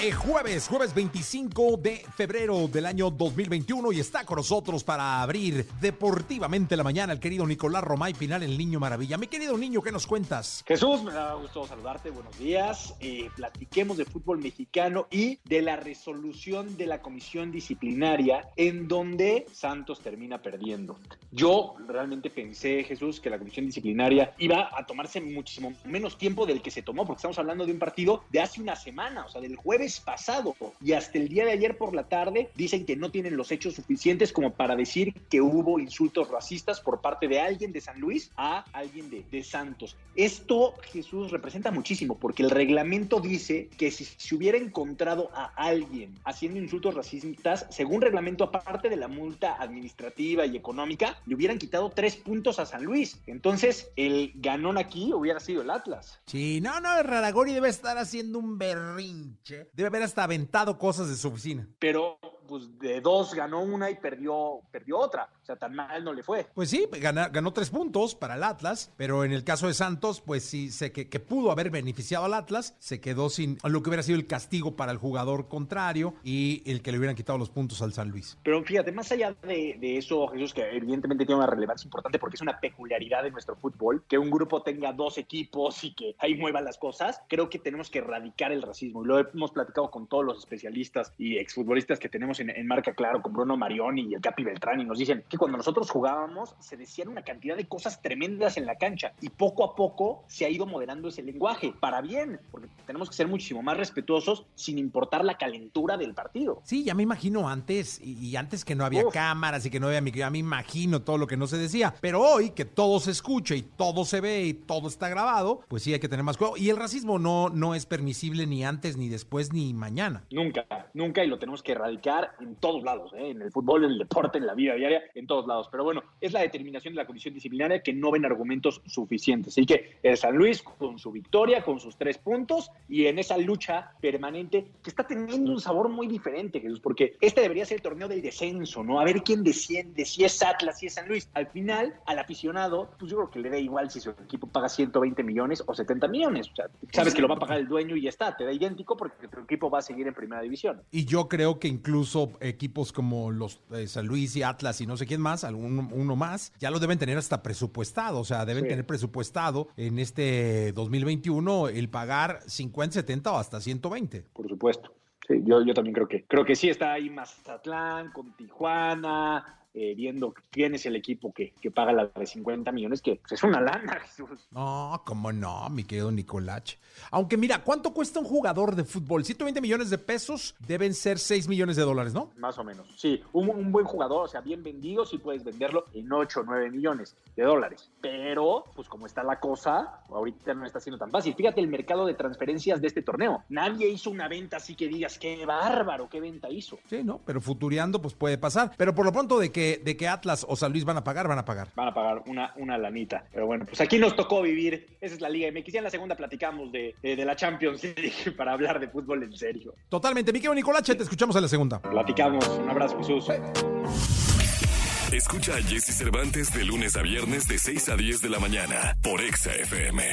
Eh, jueves, jueves 25 de febrero del año 2021 y está con nosotros para abrir deportivamente la mañana el querido Nicolás Romay Pinal, el niño maravilla. Mi querido niño, ¿qué nos cuentas? Jesús, me da gusto saludarte, buenos días. Eh, platiquemos de fútbol mexicano y de la resolución de la comisión disciplinaria en donde Santos termina perdiendo. Yo realmente pensé, Jesús, que la comisión disciplinaria iba a tomarse muchísimo menos tiempo del que se tomó, porque estamos hablando de un partido de hace una semana, o sea, del jueves pasado. Y hasta el día de ayer por la tarde dicen que no tienen los hechos suficientes como para decir que hubo insultos racistas por parte de alguien de San Luis a alguien de, de Santos. Esto, Jesús, representa muchísimo, porque el reglamento dice que si se hubiera encontrado a alguien haciendo insultos racistas, según reglamento, aparte de la multa administrativa y económica, le hubieran quitado tres puntos a San Luis. Entonces, el ganón aquí hubiera sido el Atlas. Sí, no, no, Raragori debe estar haciendo un berrinche. Debe haber hasta aventado cosas de su oficina. Pero pues de dos ganó una y perdió, perdió otra. O sea, tan mal no le fue. Pues sí, ganó, ganó tres puntos para el Atlas, pero en el caso de Santos, pues sí, sé que, que, pudo haber beneficiado al Atlas, se quedó sin lo que hubiera sido el castigo para el jugador contrario y el que le hubieran quitado los puntos al San Luis. Pero fíjate, más allá de, de eso, Jesús, que evidentemente tiene una relevancia importante porque es una peculiaridad de nuestro fútbol, que un grupo tenga dos equipos y que ahí muevan las cosas, creo que tenemos que erradicar el racismo. Y lo hemos platicado con todos los especialistas y exfutbolistas que tenemos en, en, marca, claro, con Bruno Marioni y el Capi Beltrán, y nos dicen que cuando nosotros jugábamos se decían una cantidad de cosas tremendas en la cancha y poco a poco se ha ido moderando ese lenguaje, para bien, porque tenemos que ser muchísimo más respetuosos sin importar la calentura del partido. Sí, ya me imagino antes, y, y antes que no había Uf. cámaras y que no había micro, ya me imagino todo lo que no se decía, pero hoy que todo se escucha y todo se ve y todo está grabado, pues sí hay que tener más cuidado. Y el racismo no, no es permisible ni antes, ni después, ni mañana. Nunca, nunca, y lo tenemos que erradicar en todos lados, ¿eh? en el fútbol, en el deporte, en la vida diaria, en todos lados. Pero bueno, es la determinación de la comisión disciplinaria que no ven argumentos suficientes. Así que el San Luis con su victoria, con sus tres puntos y en esa lucha permanente que está teniendo un sabor muy diferente, Jesús, porque este debería ser el torneo del descenso, ¿no? A ver quién desciende, si es Atlas, si es San Luis. Al final, al aficionado, pues yo creo que le da igual si su equipo paga 120 millones o 70 millones. O sea, sabes que lo va a pagar el dueño y ya está, te da idéntico porque tu equipo va a seguir en primera división. Y yo creo que incluso equipos como los eh, San Luis y Atlas y no sé quién más, algún uno más, ya lo deben tener hasta presupuestado, o sea, deben sí. tener presupuestado en este 2021 el pagar 50, 70 o hasta 120. Por supuesto. Sí, yo, yo también creo que creo que sí está ahí Mazatlán con Tijuana, eh, viendo quién es el equipo que, que, paga la de 50 millones, que es una lana, Jesús. No, cómo no, mi querido Nicolás. Aunque mira, ¿cuánto cuesta un jugador de fútbol? 120 millones de pesos deben ser 6 millones de dólares, ¿no? Más o menos. Sí, un, un buen jugador, o sea, bien vendido, sí puedes venderlo en 8 o 9 millones de dólares. Pero, pues como está la cosa, ahorita no está siendo tan fácil. Fíjate el mercado de transferencias de este torneo. Nadie hizo una venta así que digas, qué bárbaro, qué venta hizo. Sí, ¿no? Pero futureando, pues puede pasar. Pero por lo pronto de que, de que Atlas o San Luis van a pagar, van a pagar. Van a pagar una, una lanita. Pero bueno, pues aquí nos tocó vivir. Esa es la Liga MX. Ya en la segunda platicamos de, de, de la Champions League para hablar de fútbol en serio. Totalmente. Miquel Nicolache, te escuchamos en la segunda. Platicamos. Un abrazo, Jesús. Escucha a Jesse Cervantes de lunes a viernes de 6 a 10 de la mañana por Exa FM.